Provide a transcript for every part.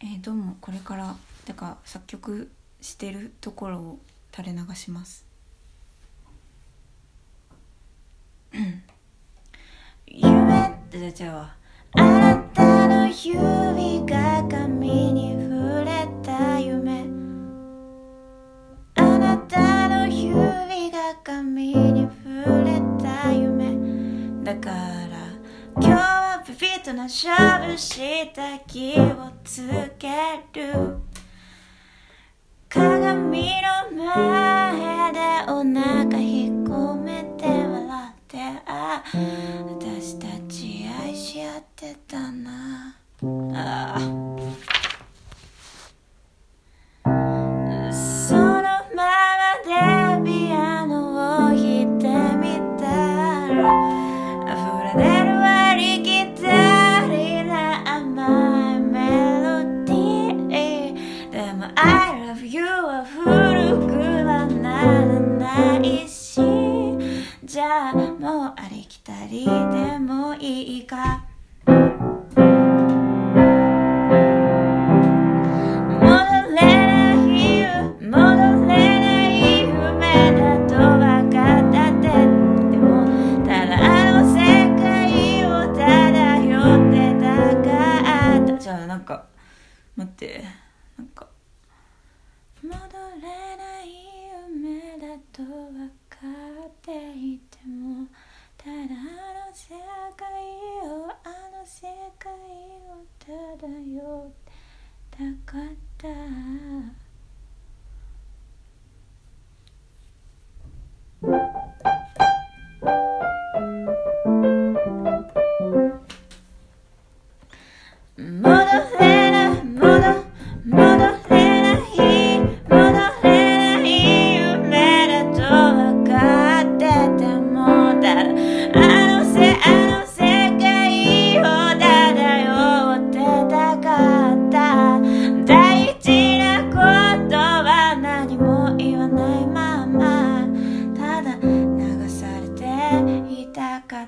えー、どうもこれからだか作曲してるところを垂れ流します。夢って出ちゃうわ。あなたの指が髪にしゃぶした気をつける鏡の前でお腹引っ込めて笑ってあ私たち愛し合ってたなああでもいいか界をあの世界を漂ったかった。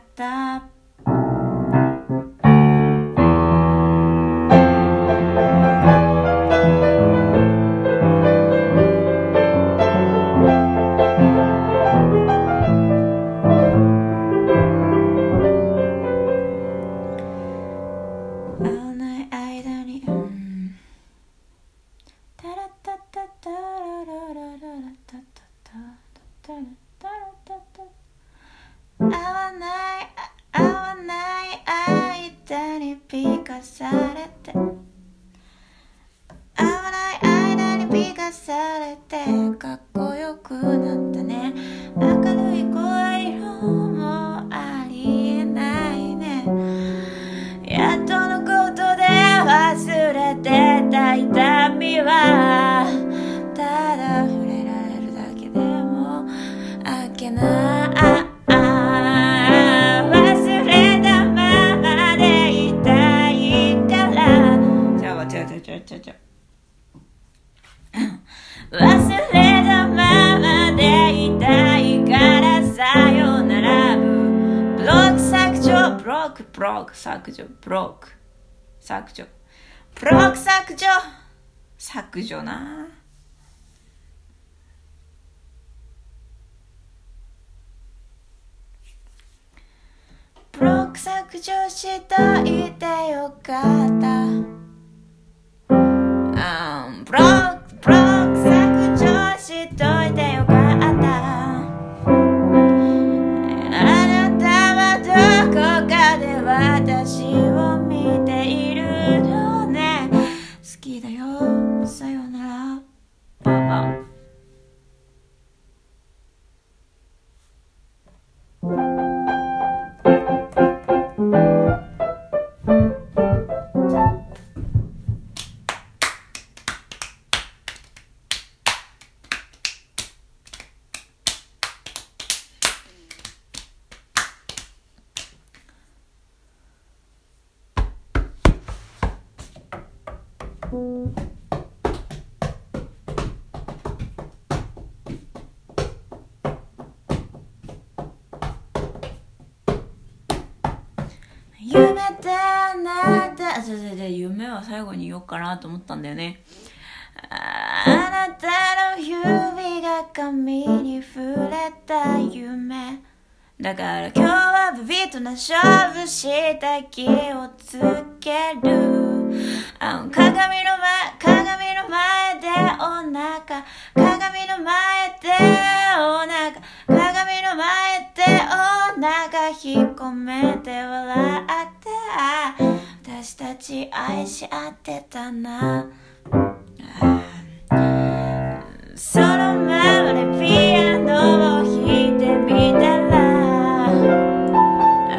った Prog, prog, 削除、ブロック削除。ブロック削除削除なブロック削除しといてよかった。ブロック、ブロックじゃじゃじゃ夢は最後に言おうかなと思ったんだよね。あなたの指が髪に触れた夢。だから今日はビビッとな勝負した気をつける。あ鏡の前、鏡の前でお腹。鏡の前でお腹。鏡の前でお腹引っ込めて笑って。私たち愛し合ってたな。そのままでピアノを弾いてみたら。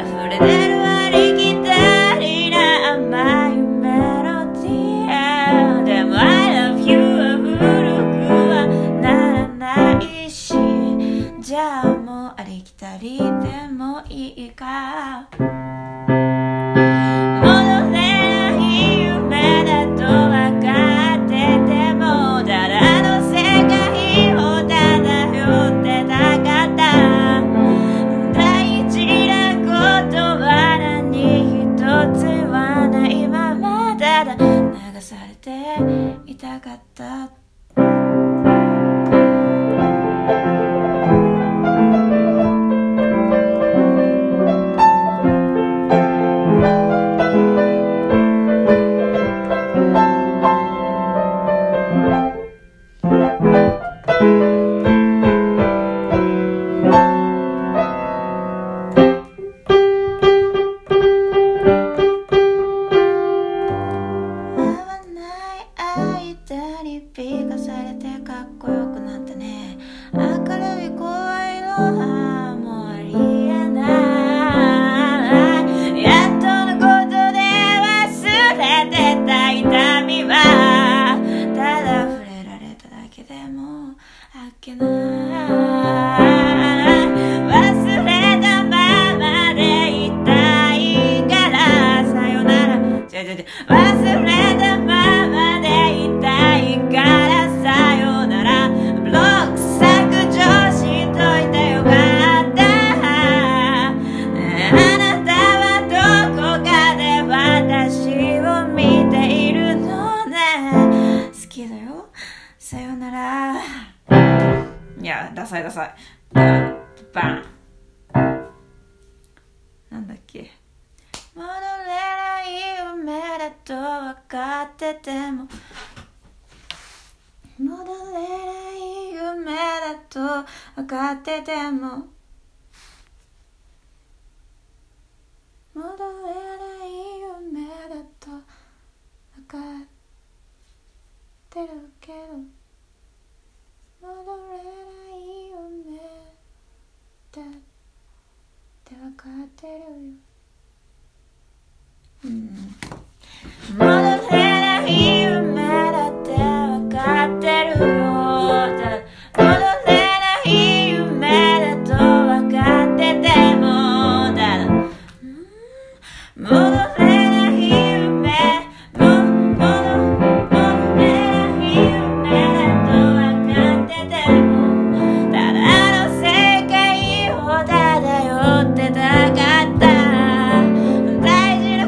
溢れ出るありきたりな甘いメロディー。でも I love you は古くはならないし。じゃあもうありきたりでもいいか。忘れ分かってても。戻れない夢だと分かってるけど。戻れない夢だって分かってるよ。戻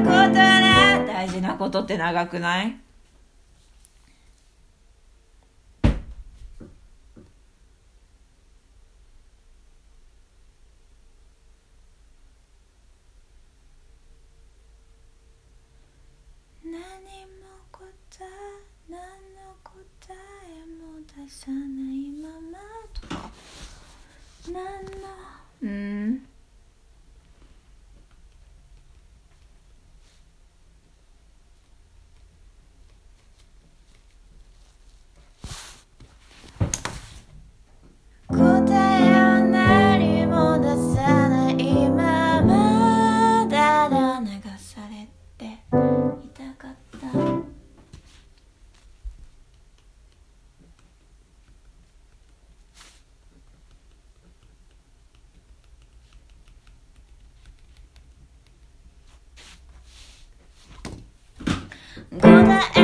ことな大事なことって長くない the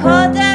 Cause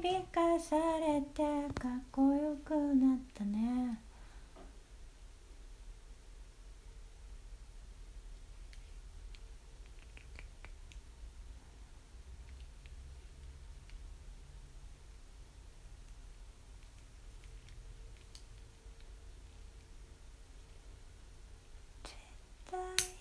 響かされてかっこよくなったね絶対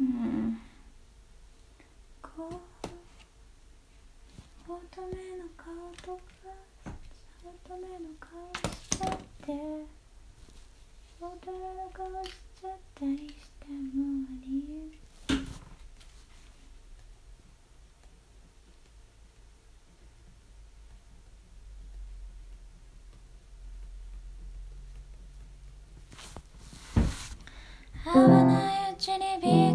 うんこう乙女の顔とか乙女の顔しちゃって乙女の顔しちゃったりしてもあり合わないうちに美化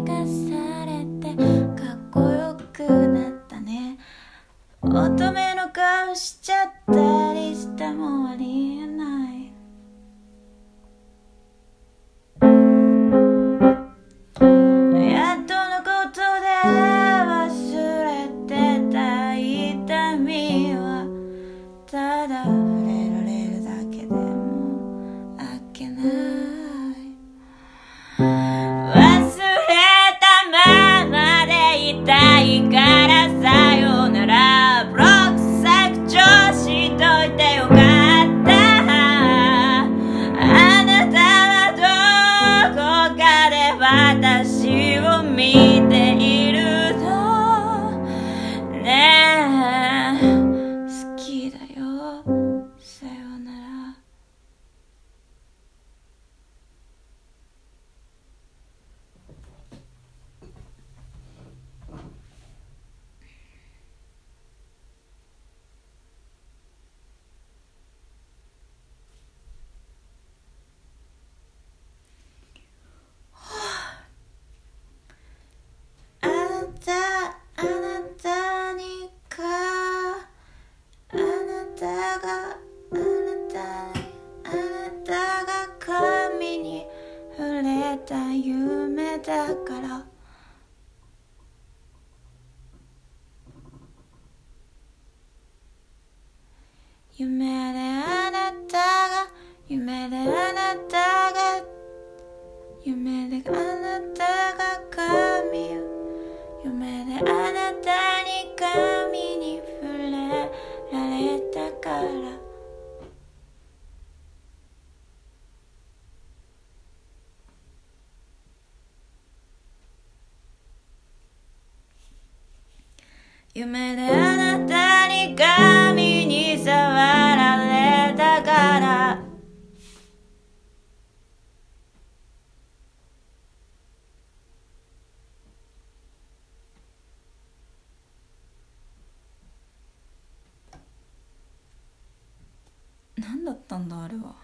ったんだあれは。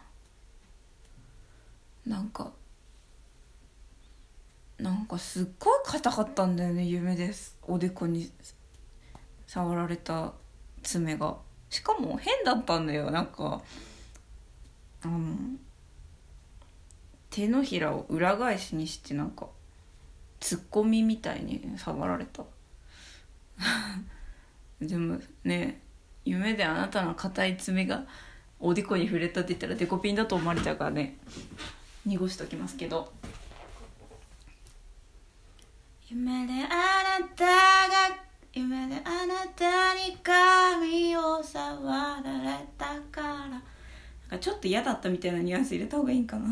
なんかなんかすっごい硬かったんだよね夢ですおでこに触られた爪が。しかも変だったんだよなんか。あの手のひらを裏返しにしてなんかツッコミみたいに触られた。でもね夢であなたの硬い爪がおでこに触れたって言ったらデコピンだと思われちゃうからね。濁しときますけど。夢であなたが夢であなたに髪を触られたから。なんかちょっと嫌だったみたいなニュアンス入れた方がいいんかな。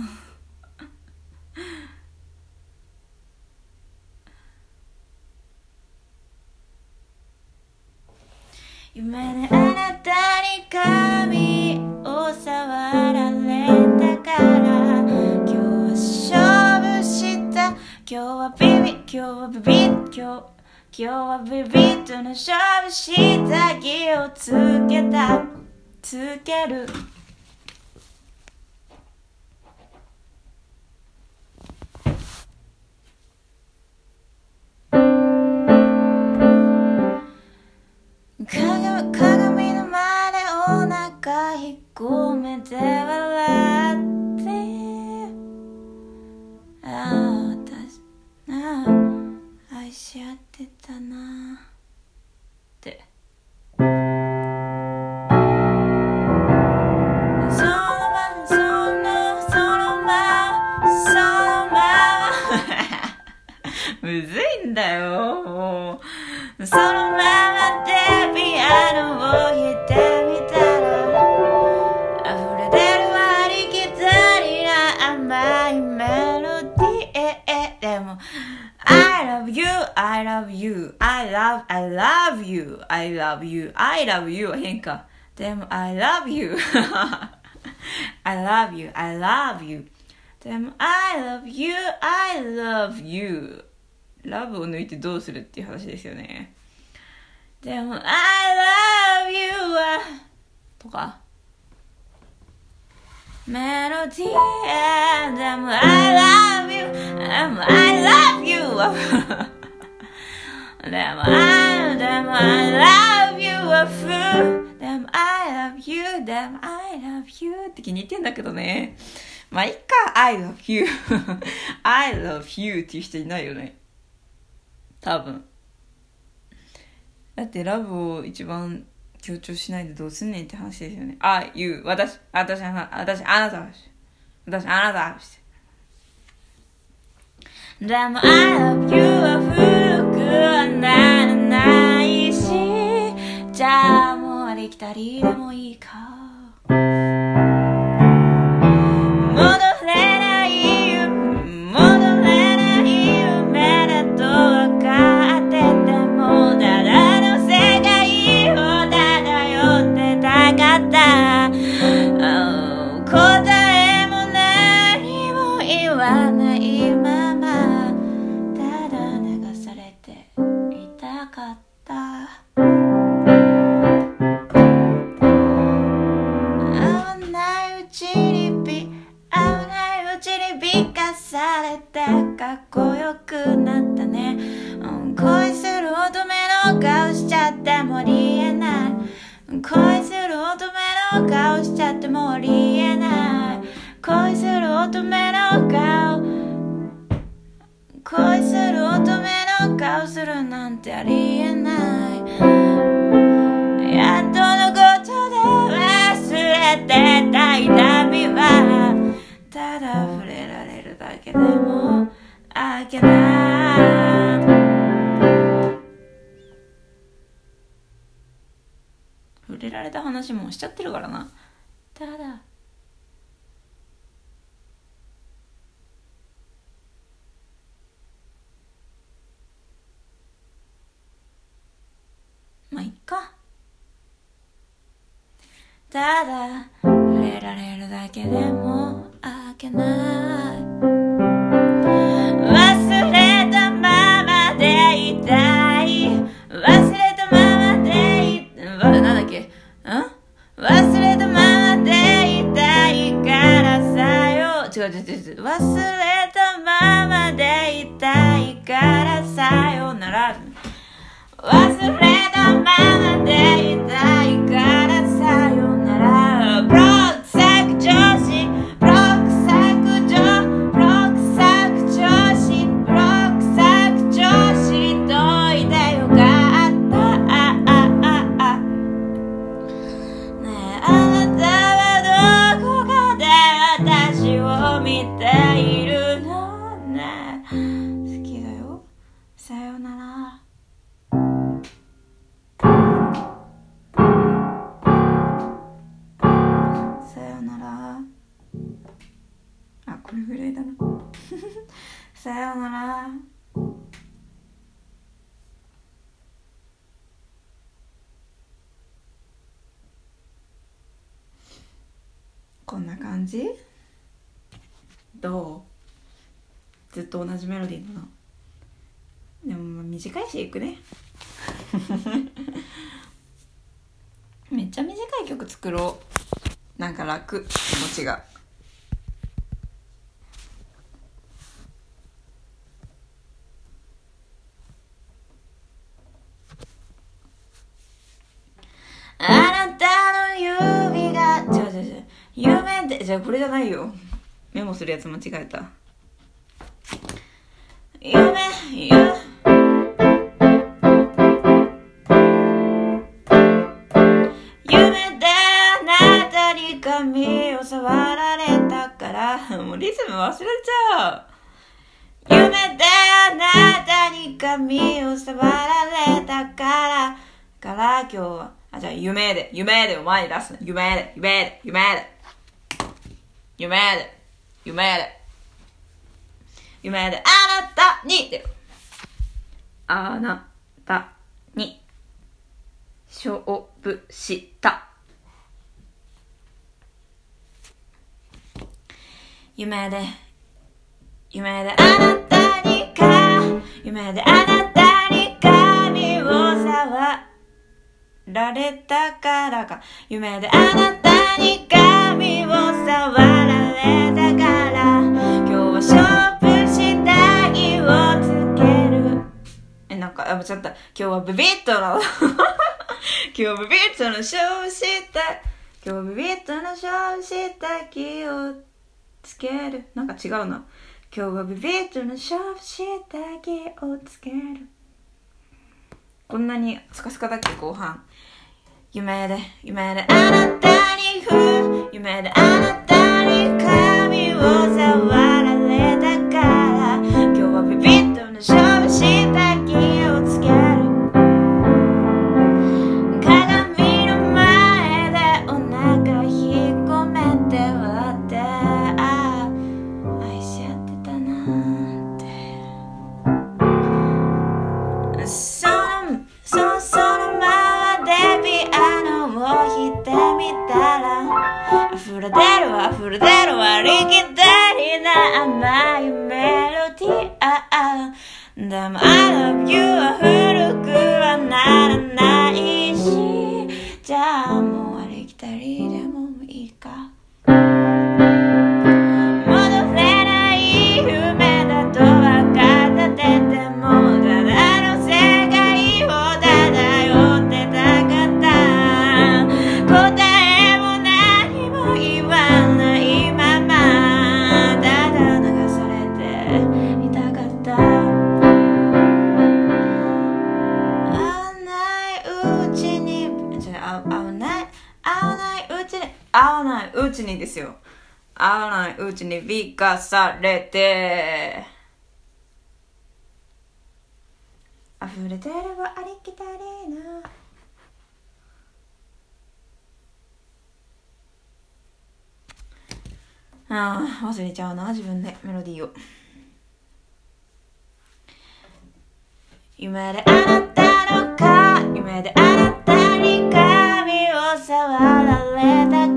夢であなたに髪を触られたから。今日は勝負した。今日はビビ今日はビビ今日今日はビビとの勝負した。気をつけた。つける。腹引っ込めて笑って。ああ私なあ愛し合ってたな。って。そのそのそのそのままむずいんだよもう。そのまま you, I love, I love you, I love you, I love you は変か。でも I love you, I love you, I love you でも I love you, I love you ラブを抜いてどうするっていう話ですよね。でも I love you はとかメロディーでも I love you でも I love you は でも I でも I love you は f でも I love you でも I love you. って気に入ってんだけどね。まあいっか。I love you. I love you っていう人いないよね。多分。だってラブを一番強調しないでどうすんねんって話ですよね。あ、言う。私、私、あな私、あなた私、あなたでも I love you は古くはならないしじゃあもうありきたりでもいいか。恋する乙女の顔しちゃってもありえない。恋する乙女の顔。恋する乙女の顔するなんてありえない。れられた話もしちゃってるからな。ただまあいっか。ただ触れられるだけでもあけない。忘れたままでいたいからさよなら。忘れたままでいたいから。じ？どう？ずっと同じメロディーだなでも短いしいくね。めっちゃ短い曲作ろう。なんか楽。気持ちが。じゃあこれじゃないよ。メモするやつ間違えた。夢夢夢であなたに髪を触られたから。もうリズム忘れちゃう。夢であなたに髪を触られたから。から今日は。あじゃあ夢で夢でを前に出すね夢で夢で夢で。夢で夢で夢であなたに。であなたに勝負した。夢で夢であなたにか。夢であなたに髪を触られたからか。夢であなたに髪を触らあ間違った今日はビビッとの。今日はビビッとの勝負した今日はビビッとの勝負下着をつける。なんか違うな。今日はビビッとの勝負下着をつける。こんなにスカスカだっけ後半。夢で夢で。あなたに夢であなたに髪を触らる溢れ出るありきたりな甘いメロディー。でも I love you は古くはならない。ちにですよ。会わないうちに美化されて。溢れてればありきたりな。ああ忘れちゃうな自分でメロディーを。夢であなたのか夢であなたに髪を触られた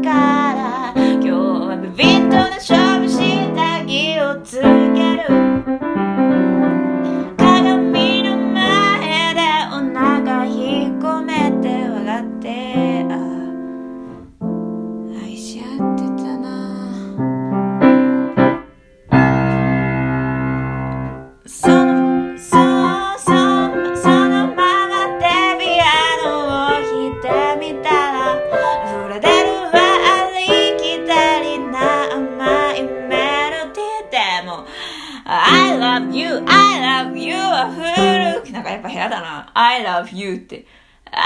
I love you, I love you は古くなんかやっぱ部屋だな I love you って I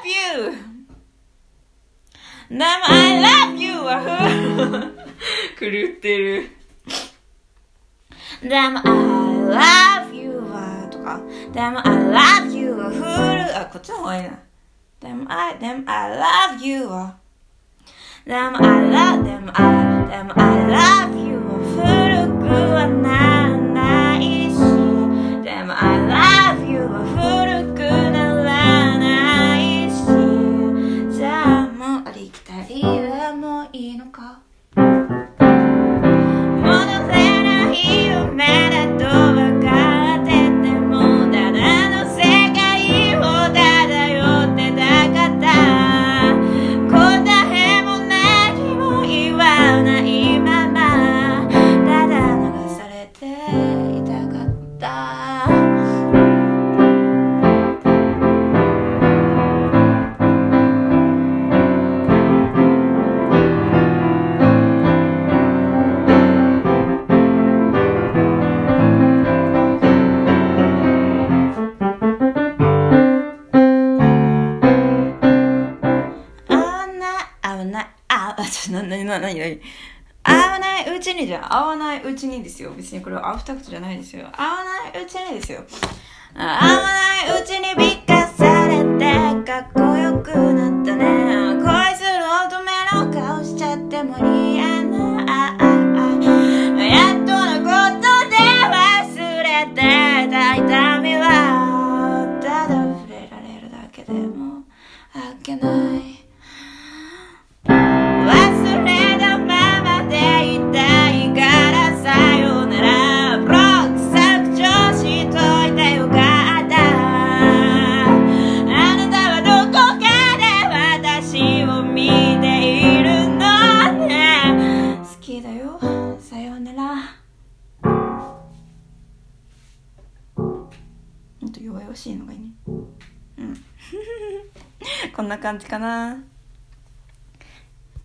love you でも I love you は古狂ってるでも I love you はとかでも I love you は古あこっちの方がいいなでも I でも I love you はでも I love でも I でも I love you は古合。わないうちにじゃ合。わないうちにですよ。別にこれはアフタクトじゃないですよ。合わないうちにですよ。合わないうちに美化されてかっこよくなったね。しいのがいいね。うん。こんな感じかな。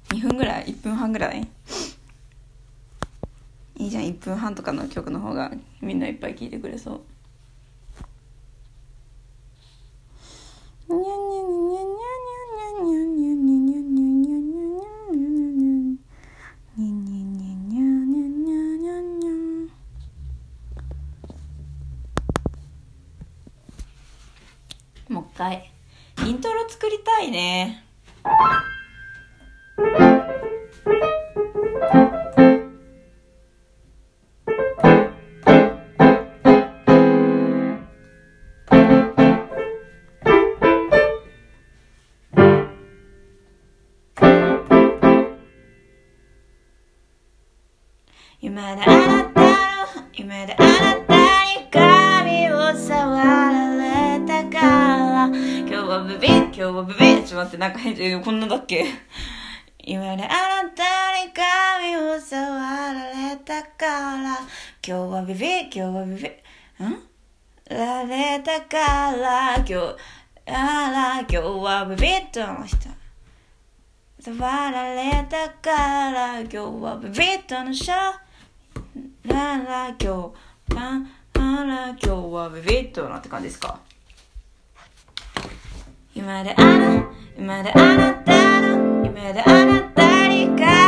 2分ぐらい1分半ぐらい。いいじゃん1分半とかの曲の方がみんないっぱい聴いてくれそう。夢であなたの夢であなたに髪を触られたから。今日はビビ今日はビビちょっと待ってなんか変えこんなだっけ？夢であなたに髪を触られたから。今日はビビ今日はビビん？られたから。今日あら今日はビビッとの人触られたから。今日はビビッとの人らら今日ららら今日はビビッとなって感じですか？今であな今であなたの夢であなたに髪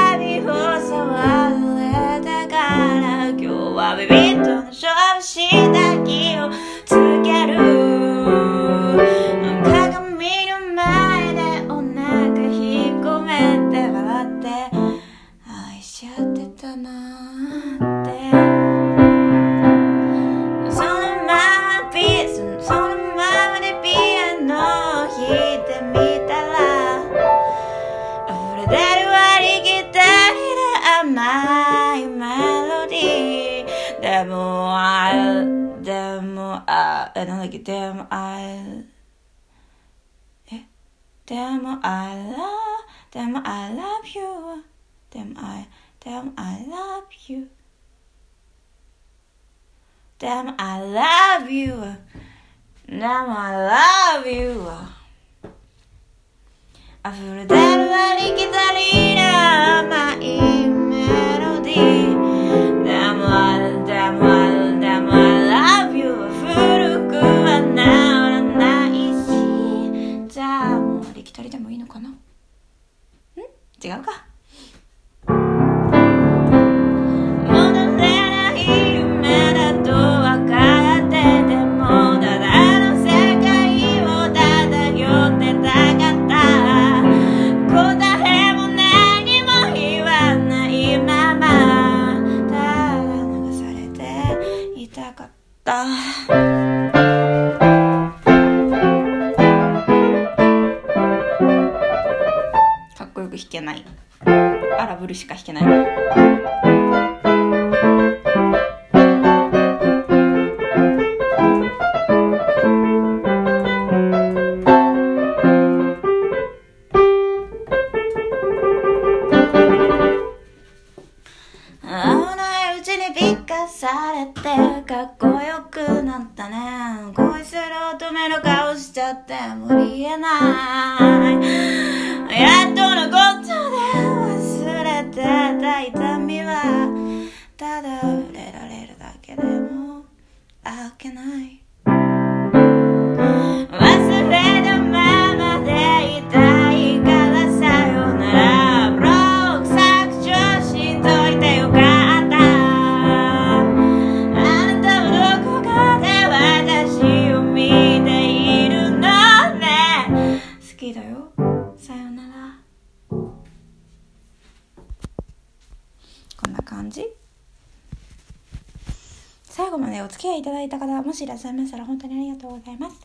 えなんだっけでもあえでも I love でも I love you でも I でも I love you でも I love you でも I love you 溢れ出る割りギタリーな甘い 違うか。けない。アラブルしか弾けない。会わないうちに美化されてかっこよくなったね。恋する乙女の顔しちゃって無理えない。やっとのことで忘れてた痛みはただ触れられるだけでもあけない。お付き合いいただいた方もしいらっしゃいましたら本当にありがとうございます。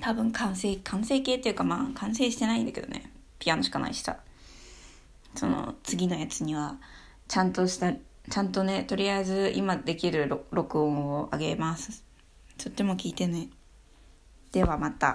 多分完成完成形っていうかまあ完成してないんだけどね。ピアノしかないしさ。その次のやつにはちゃんとしたちゃんとねとりあえず今できる録音をあげます。とっても聞いてね。ではまた。